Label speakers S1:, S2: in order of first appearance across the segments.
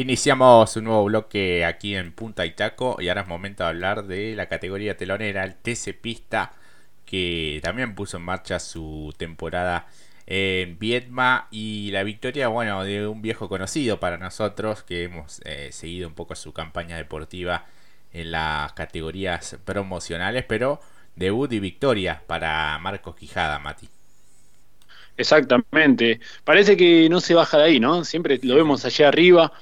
S1: Iniciamos un nuevo bloque aquí en Punta Itaco y ahora es momento de hablar de la categoría telonera, el TC Pista, que también puso en marcha su temporada en Vietma y la victoria, bueno, de un viejo conocido para nosotros que hemos eh, seguido un poco su campaña deportiva en las categorías promocionales, pero debut y victoria para Marcos Quijada, Mati.
S2: Exactamente. Parece que no se baja de ahí, ¿no? Siempre lo vemos allá arriba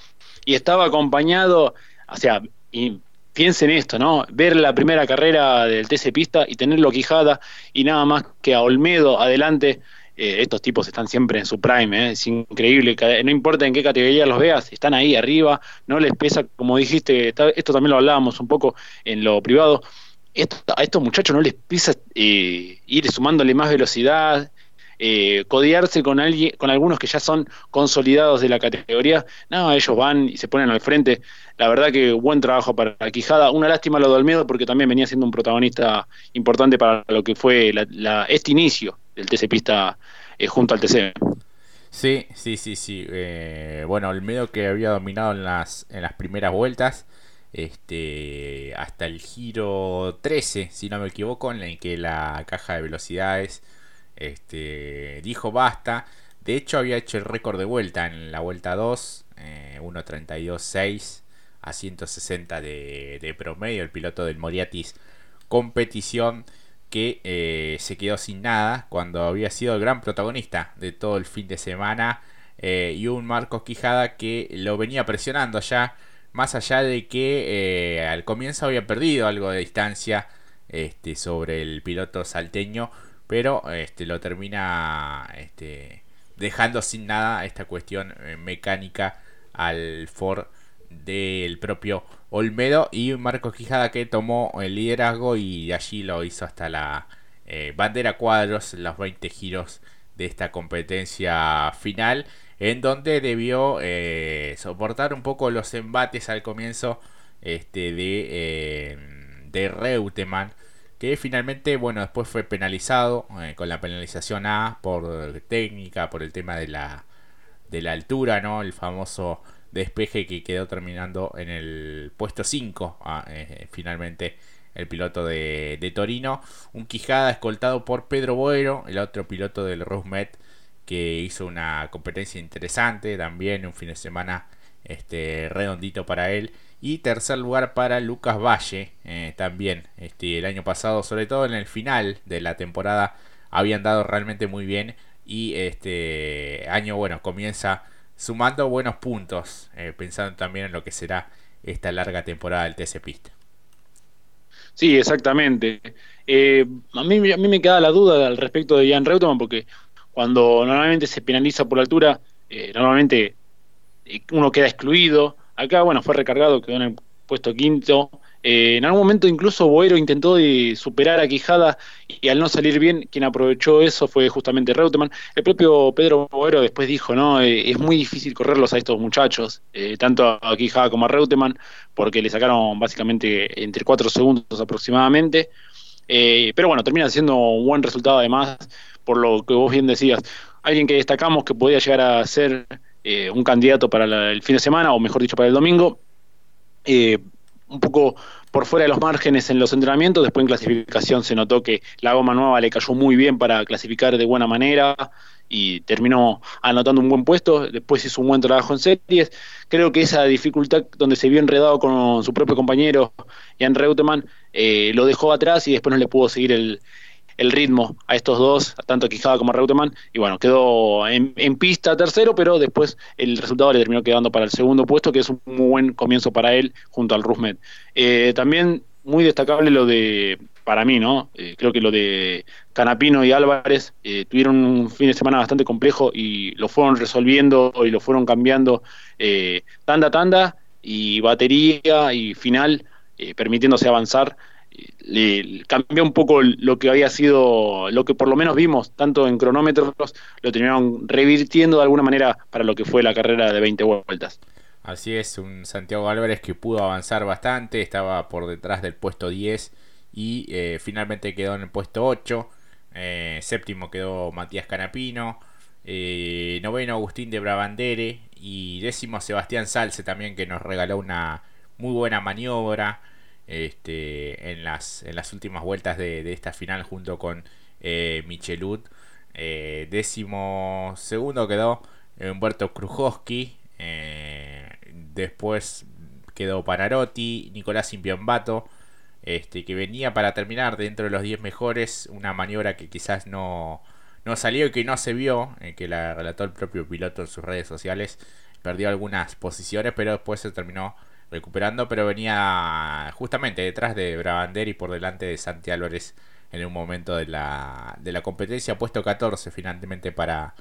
S2: y estaba acompañado, o sea, y piensen esto, ¿no? Ver la primera carrera del TC Pista y tenerlo Quijada y nada más que a Olmedo adelante. Eh, estos tipos están siempre en su prime, ¿eh? es increíble, no importa en qué categoría los veas, están ahí arriba, no les pesa, como dijiste, esto también lo hablábamos un poco en lo privado, a estos muchachos no les pesa eh, ir sumándole más velocidad, eh, codearse con alguien, con algunos que ya son consolidados de la categoría. No, ellos van y se ponen al frente. La verdad que buen trabajo para Quijada. Una lástima lo de Olmedo porque también venía siendo un protagonista importante para lo que fue este inicio del TC Pista eh, junto al TC.
S1: Sí, sí, sí, sí. Eh, bueno, Olmedo que había dominado en las, en las primeras vueltas este hasta el giro 13, si no me equivoco, en el que la caja de velocidades este dijo basta. De hecho, había hecho el récord de vuelta en la vuelta 2, eh, 1.32.6 a 160 de, de, promedio. El piloto del Moriatis competición que eh, se quedó sin nada cuando había sido el gran protagonista de todo el fin de semana. Eh, y un Marcos Quijada que lo venía presionando ya más allá de que eh, al comienzo había perdido algo de distancia este, sobre el piloto salteño, pero este, lo termina este, dejando sin nada esta cuestión eh, mecánica al Ford del propio Olmedo y Marco Quijada que tomó el liderazgo y de allí lo hizo hasta la eh, bandera cuadros, los 20 giros de esta competencia final en donde debió eh, soportar un poco los embates al comienzo este, de, de Reutemann, que finalmente, bueno, después fue penalizado eh, con la penalización A por técnica, por el tema de la, de la altura, ¿no? El famoso despeje que quedó terminando en el puesto 5, ah, finalmente el piloto de, de, Torino. Un Quijada escoltado por Pedro Boero, el otro piloto del Rosmet que hizo una competencia interesante también, un fin de semana este, redondito para él. Y tercer lugar para Lucas Valle, eh, también este, el año pasado, sobre todo en el final de la temporada, habían dado realmente muy bien. Y este año, bueno, comienza sumando buenos puntos, eh, pensando también en lo que será esta larga temporada del TC Pista.
S2: Sí, exactamente. Eh, a, mí, a mí me queda la duda al respecto de Jan Reutemann, porque cuando normalmente se penaliza por la altura, normalmente uno queda excluido. Acá, bueno, fue recargado, quedó en el puesto quinto. Eh, en algún momento incluso Boero intentó superar a Quijada y al no salir bien, quien aprovechó eso fue justamente Reutemann. El propio Pedro Boero después dijo, no, es muy difícil correrlos a estos muchachos, tanto a Quijada como a Reutemann, porque le sacaron básicamente entre cuatro segundos aproximadamente. pero bueno, termina siendo un buen resultado además, por lo que vos bien decías, alguien que destacamos que podía llegar a ser eh, un candidato para el fin de semana, o mejor dicho, para el domingo, eh, un poco por fuera de los márgenes en los entrenamientos, después en clasificación se notó que la goma nueva le cayó muy bien para clasificar de buena manera y terminó anotando un buen puesto, después hizo un buen trabajo en series, creo que esa dificultad donde se vio enredado con su propio compañero Jan Reutemann eh, lo dejó atrás y después no le pudo seguir el, el ritmo a estos dos, tanto Quijada como Reutemann, y bueno, quedó en, pista tercero, pero después el resultado le terminó quedando para el segundo puesto, que es un muy buen comienzo para él junto al Rusmet. Eh, también muy destacable lo de, para mí, ¿no? Eh, creo que lo de Canapino y Álvarez eh, tuvieron un fin de semana bastante complejo y lo fueron resolviendo y lo fueron cambiando tanda a tanda y batería y final, permitiéndose avanzar cambió un poco lo que había sido, lo que por lo menos vimos, tanto en cronómetros, lo terminaron revirtiendo de alguna manera para lo que fue la carrera de 20 vueltas.
S1: Así es, un Santiago Álvarez que pudo avanzar bastante, estaba por detrás del puesto 10 y eh, finalmente quedó en el puesto 8. Eh, séptimo quedó Matías Canapino. Eh, noveno Agustín de Brabandere y décimo Sebastián Salce también que nos regaló una muy buena maniobra este, en, las, en las últimas vueltas de, esta final junto con eh, Michelud. Eh, décimo segundo quedó Humberto Krujowski. Eh, después quedó Panarotti, Nicolás Impiambato, este, que venía para terminar dentro de los 10 mejores. Una maniobra que quizás no, no salió y que no se vio, que la relató el propio piloto en sus redes sociales. Perdió algunas posiciones, pero después se terminó recuperando, pero venía justamente detrás de Brabander y por delante de Santi Álvarez en un momento de la, de la competencia. Puesto 14 finalmente para,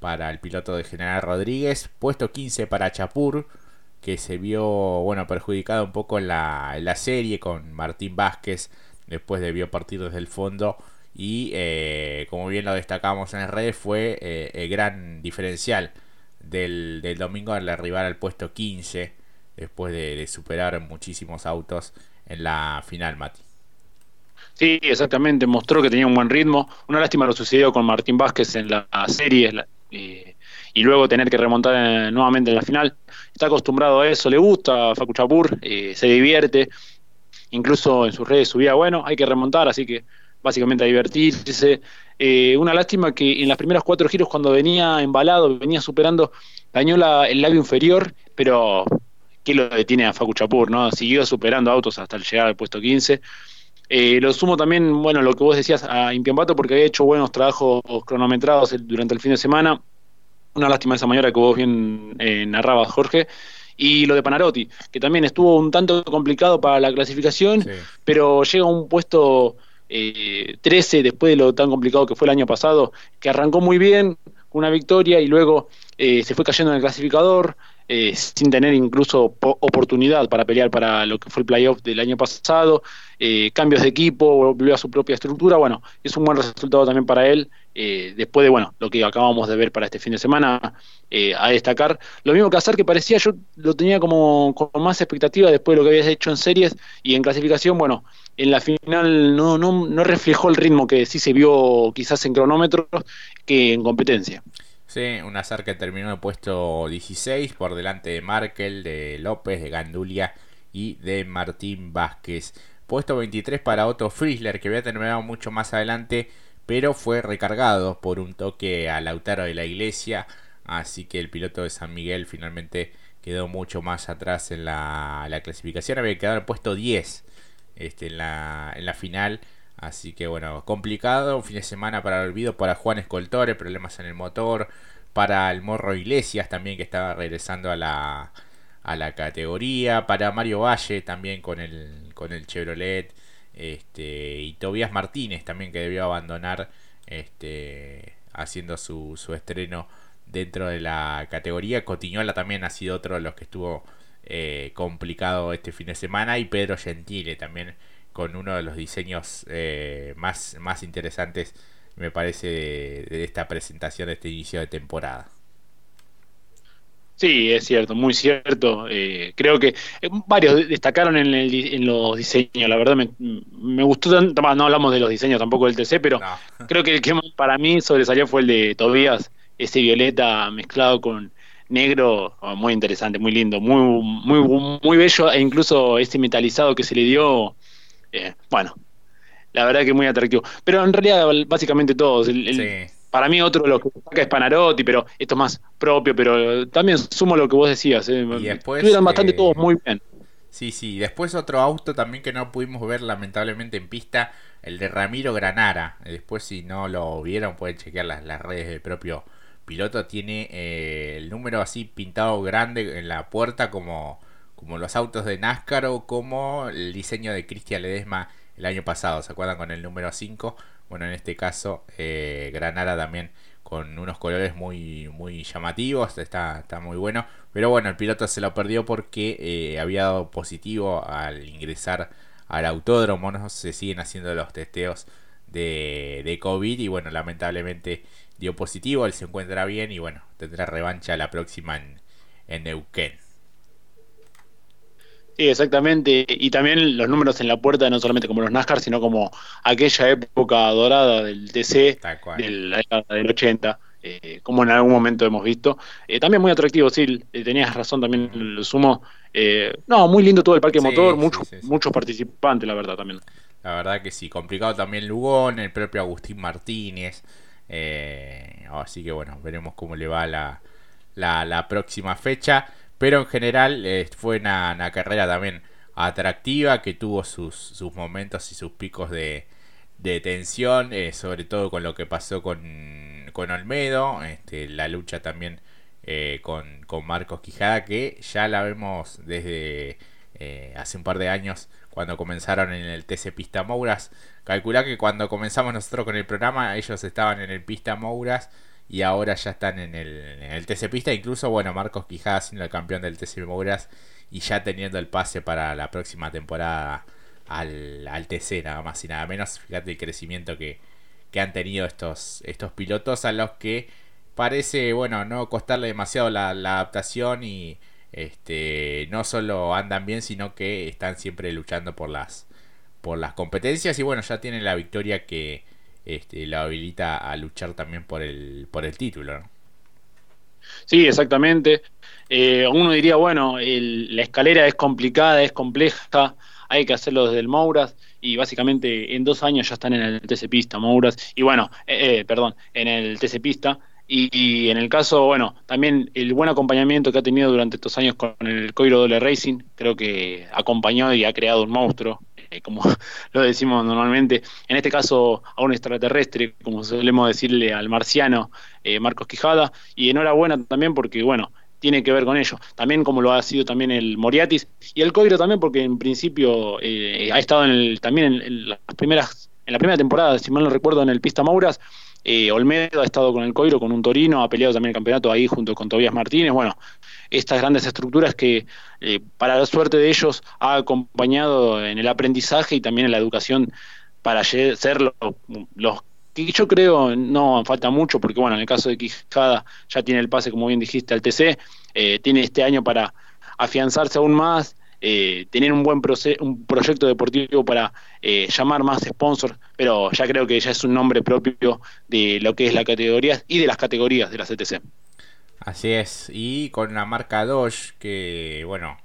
S1: para el piloto de General Rodríguez. Puesto 15 para Chapur, que se vio bueno perjudicado un poco en la, en la serie con Martín Vázquez. Después debió partir desde el fondo. Y eh, como bien lo destacamos en las redes, fue eh, el gran diferencial del, del domingo al arribar al puesto 15 después de, superar muchísimos autos en la final, Mati.
S2: Sí, exactamente, mostró que tenía un buen ritmo. Una lástima lo sucedió con Martín Vázquez en la serie eh, y luego tener que remontar eh, nuevamente en la final. Está acostumbrado a eso, le gusta a Facu Chapur, eh, se divierte. Incluso en sus redes subía, bueno, hay que remontar, así que básicamente a divertirse. una lástima que en las primeras cuatro giros, cuando venía embalado, venía superando, dañó el labio inferior, pero ¿qué lo detiene a Facu Chapur? ¿no? Siguió superando autos hasta llegar al puesto 15. Eh, lo sumo también, bueno, lo que vos decías a Impiambato, porque había hecho buenos trabajos cronometrados durante el fin de semana. Una lástima esa maniobra que vos bien eh, narrabas, Jorge. Y lo de Panarotti, que también estuvo un tanto complicado para la clasificación, pero llega a un puesto 13 eh, después de lo tan complicado que fue el año pasado, que arrancó muy bien, una victoria y luego se fue cayendo en el clasificador, eh, sin tener incluso oportunidad para pelear para lo que fue el playoff del año pasado, eh, cambios de equipo, volvió a su propia estructura, bueno, es un buen resultado también para él, eh, después de, bueno, lo que acabamos de ver para este fin de semana, a destacar. Lo mismo que hacer que parecía, yo lo tenía como con más expectativa después de lo que habías hecho en series y en clasificación, bueno, en la final no, no, no reflejó el ritmo que sí se vio quizás en cronómetros que en competencia.
S1: Sí, un azar que terminó en el puesto 16 por delante de Markel, de López, de Gandulia y de Martín Vázquez. Puesto 23 para Otto Friesler, que había terminado mucho más adelante, pero fue recargado por un toque a Lautaro de la Iglesia. Así que el piloto de San Miguel finalmente quedó mucho más atrás en la, clasificación. Había quedado en el puesto 10 este, en, la, en la final Así que bueno, complicado, un fin de semana para el olvido para Juan Escoltore, problemas en el motor, para el Morro Iglesias también que estaba regresando a la, a la categoría, para Mario Valle también con el, con el Chevrolet, este, y Tobias Martínez también que debió abandonar este, haciendo su, su estreno dentro de la categoría. Cotiñola también ha sido otro de los que estuvo eh, complicado este fin de semana y Pedro Gentile también con uno de los diseños eh, más, más interesantes, me parece, de, esta presentación, de este inicio de temporada.
S2: Sí, es cierto, muy cierto. Eh, creo que eh, varios destacaron en, en, los diseños. La verdad me, me gustó tanto. No hablamos de los diseños tampoco del TC, pero creo que el que para mí sobresalió fue el de Tobías, ese violeta mezclado con negro, oh, muy interesante, muy lindo, muy, muy, muy bello, e incluso este metalizado que se le dio eh, bueno, la verdad que muy atractivo. Pero en realidad, básicamente todos. Para mí, otro lo que destaca es Panarotti, pero esto es más propio. Pero también sumo lo que vos decías. Eh. Estuvieron bastante eh, todos muy bien.
S1: Sí, sí. Después, otro auto también que no pudimos ver lamentablemente en pista, el de Ramiro Granara. Después, si no lo vieron, pueden chequear las, las redes del propio piloto. Tiene el número así pintado grande en la puerta como como los autos de NASCAR o como el diseño de Cristian Ledesma el año pasado, ¿se acuerdan con el número 5? Bueno, en este caso eh, Granada también con unos colores muy, muy llamativos, está, está muy bueno, pero bueno, el piloto se lo perdió porque eh, había dado positivo al ingresar al autódromo, no se siguen haciendo los testeos de, COVID y bueno, lamentablemente dio positivo, él se encuentra bien y bueno, tendrá revancha la próxima en, en Neuquén.
S2: Sí, exactamente. Y también los números en la puerta, no solamente como los NASCAR, sino como aquella época dorada del TC, de la década del 80. eh, como en algún momento hemos visto. Eh, también muy atractivo, sí, tenías razón, también lo sumo. no, muy lindo todo el parque motor, muchos, muchos participantes, la verdad, también.
S1: La verdad que sí, complicado también Lugón, el propio Agustín Martínez. así que bueno, veremos cómo le va la, la, próxima fecha. Pero en general fue una carrera también atractiva que tuvo sus, momentos y sus picos de, tensión, eh, sobre todo con lo que pasó con, con Olmedo, este, la lucha también eh, con, con, Marcos Quijada, que ya la vemos desde eh, hace un par de años cuando comenzaron en el TC Pista Mouras. Calcula que cuando comenzamos nosotros con el programa, ellos estaban en el Pista Mouras y ahora ya están en el, en el TC Pista. Incluso, bueno, Marcos Quijada siendo el campeón del TC Mouras y ya teniendo el pase para la próxima temporada al, al TC, nada más y nada menos. Fíjate el crecimiento que, que han tenido estos, estos pilotos a los que parece, bueno, no costarle demasiado la, adaptación y este no solo andan bien, sino que están siempre luchando por las por las competencias y bueno, ya tienen la victoria que este, la habilita a luchar también por el por el título,
S2: Sí, exactamente. Eh, uno diría, bueno, la escalera es complicada, es compleja, hay que hacerlo desde el Mouras y básicamente en dos años ya están en el TC Pista Mouras y bueno, eh, eh, perdón, en el TC Pista y, en el caso, bueno, también el buen acompañamiento que ha tenido durante estos años con el Coiro Dole Racing, creo que acompañó y ha creado un monstruo, eh, como lo decimos normalmente, en este caso a un extraterrestre, como solemos decirle al marciano Marcos Quijada, y enhorabuena también porque, bueno, tiene que ver con ello. También como lo ha sido también el Moriatis y el Coiro también porque en principio eh, ha estado en el, también en, las primeras en la primera temporada, si mal no recuerdo, en el Pista Mauras. Eh, Olmedo ha estado con el Coiro, con un Torino, ha peleado también el campeonato ahí junto con Tobias Martínez. Bueno, estas grandes estructuras que eh, para la suerte de ellos ha acompañado en el aprendizaje y también en la educación para ser los, que yo creo no falta mucho, porque bueno, en el caso de Quijada ya tiene el pase, como bien dijiste, al TC, eh, tiene este año para afianzarse aún más, eh, tener un buen un proyecto deportivo para eh, llamar más sponsors, pero ya creo que ya es un nombre propio de lo que es la categoría y de las categorías de la CTC.
S1: Así es, y con la marca Dodge, que bueno,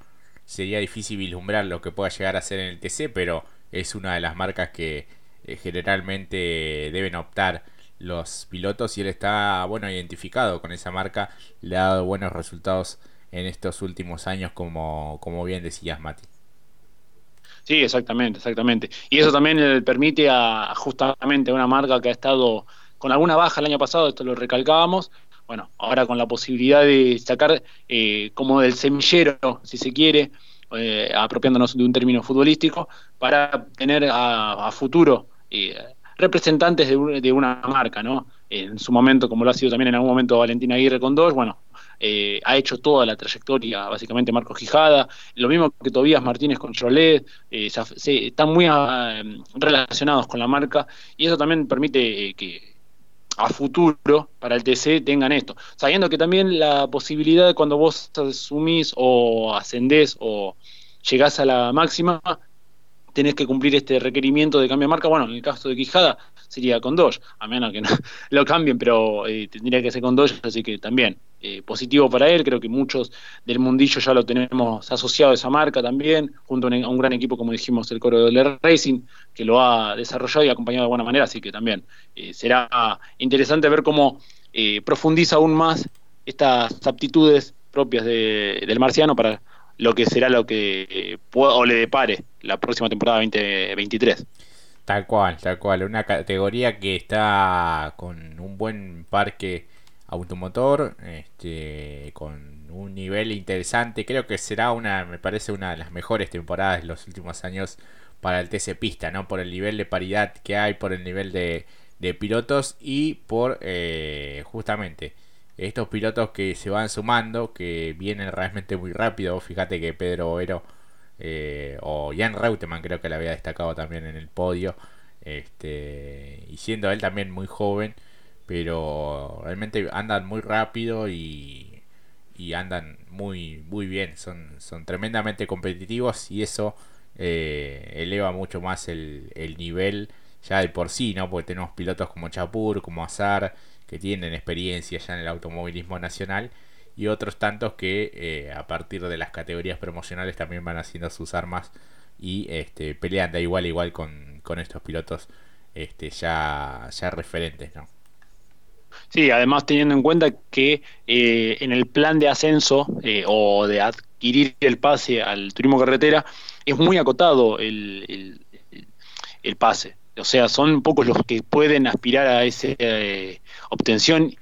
S1: sería difícil vislumbrar lo que pueda llegar a ser en el TC, pero es una de las marcas que eh, generalmente deben optar los pilotos y él está bueno identificado con esa marca, le ha dado buenos resultados en estos últimos años como, como bien decías Mati.
S2: Sí, exactamente, exactamente. Y eso también le permite a justamente a una marca que ha estado con alguna baja el año pasado, esto lo recalcábamos, bueno, ahora con la posibilidad de sacar eh, como del semillero, si se quiere, eh, apropiándonos de un término futbolístico, para tener a futuro eh, representantes de, una marca, ¿no? En su momento, como lo ha sido también en algún momento Valentina Aguirre con dos, bueno, eh, ha hecho toda la trayectoria, básicamente Marco Gijada, lo mismo que Tobías Martínez con eh, están muy ah, relacionados con la marca y eso también permite que a futuro para el TC tengan esto, sabiendo que también la posibilidad de cuando vos asumís o ascendés o llegás a la máxima, tenés que cumplir este requerimiento de cambio de marca. Bueno, en el caso de Quijada sería con Dodge, a menos que no lo cambien, pero eh, tendría que ser con Dodge, así que también eh, positivo para él. Creo que muchos del mundillo ya lo tenemos asociado a esa marca también, junto a un, gran equipo, como dijimos, el Coro de Racing, que lo ha desarrollado y acompañado de buena manera, así que también eh, será interesante ver cómo profundiza aún más estas aptitudes propias del marciano para lo que será lo que o le depare la próxima temporada 2023.
S1: Tal cual, tal cual. Una categoría que está con un buen parque automotor, este, con un nivel interesante. Creo que será una, me parece una de las mejores temporadas de los últimos años para el TC Pista, ¿no? Por el nivel de paridad que hay, por el nivel de, de pilotos y por eh, justamente estos pilotos que se van sumando, que vienen realmente muy rápido. Fíjate que Pedro Overo eh, o Jan Reutemann creo que le había destacado también en el podio. Este, y siendo él también muy joven, pero realmente andan muy rápido y, y andan muy, muy bien. Son, son tremendamente competitivos y eso eh, eleva mucho más el, el nivel ya de por sí, ¿no? Porque tenemos pilotos como Chapur, como Azar que tienen experiencia ya en el automovilismo nacional y otros tantos que eh, a partir de las categorías promocionales también van haciendo sus armas y este, pelean de igual a igual con, con estos pilotos este, ya, ya referentes, ¿no?
S2: Sí, además teniendo en cuenta que eh, en el plan de ascenso eh, o de adquirir el pase al turismo carretera es muy acotado el, el, pase. O sea, son pocos los que pueden aspirar a esa obtención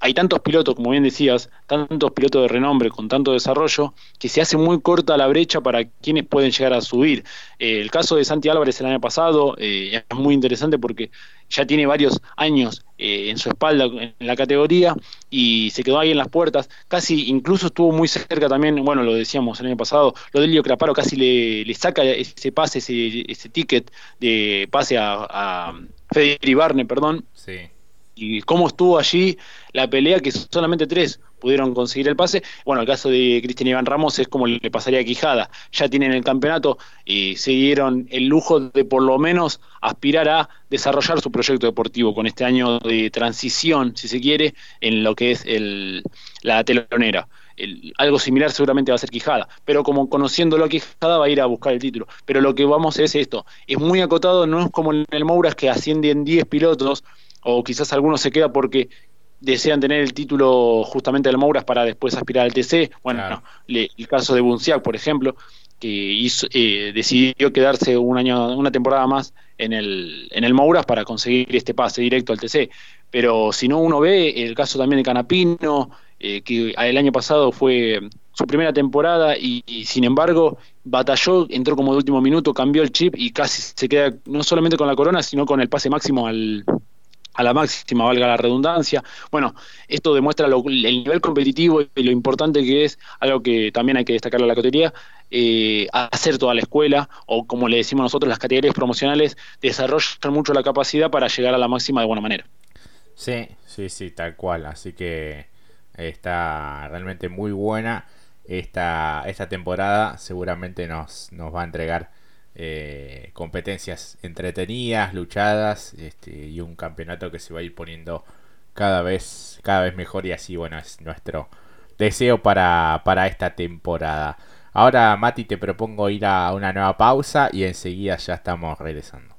S2: hay tantos pilotos, como bien decías, tantos pilotos de renombre con tanto desarrollo, que se hace muy corta la brecha para quienes pueden llegar a subir. Eh, el caso de Santi Álvarez el año pasado eh, es muy interesante porque ya tiene varios años eh, en su espalda en la categoría y se quedó ahí en las puertas. Casi incluso estuvo muy cerca también, bueno, lo decíamos el año pasado, lo de Elio Craparo casi le, saca ese pase, ese, ese ticket de pase a, a Federico Barne, perdón. Sí y cómo estuvo allí la pelea, que solamente tres pudieron conseguir el pase. Bueno, el caso de Cristian Iván Ramos es como le pasaría a Quijada. Ya tienen el campeonato y se dieron el lujo de por lo menos aspirar a desarrollar su proyecto deportivo con este año de transición, si se quiere, en lo que es el, la telonera. algo similar seguramente va a ser Quijada, pero como conociéndolo a Quijada va a ir a buscar el título. Pero lo que vamos es esto, es muy acotado, no es como en el Mouras que ascienden 10 pilotos, o quizás algunos se queda porque desean tener el título justamente del Mouras para después aspirar al TC. Bueno, el caso de Bunciac, por ejemplo, que hizo, eh, decidió quedarse un año, una temporada más en el, en el Mouras para conseguir este pase directo al TC. Pero si no uno ve el caso también de Canapino, eh, que el año pasado fue su primera temporada y, sin embargo batalló, entró como de último minuto, cambió el chip y casi se queda no solamente con la corona, sino con el pase máximo al, a la máxima, valga la redundancia. Bueno, esto demuestra el nivel competitivo y lo importante que es, algo que también hay que destacar a la categoría, eh, hacer toda la escuela, o como le decimos nosotros, las categorías promocionales, desarrollan mucho la capacidad para llegar a la máxima de buena manera.
S1: Sí, sí, sí, tal cual. Así que está realmente muy buena esta, esta temporada. Seguramente nos, nos va a entregar eh, competencias entretenidas, luchadas este, y un campeonato que se va a ir poniendo cada vez, cada vez mejor y así, bueno, es nuestro deseo para, para esta temporada. Ahora, Mati, te propongo ir a una nueva pausa y enseguida ya estamos regresando.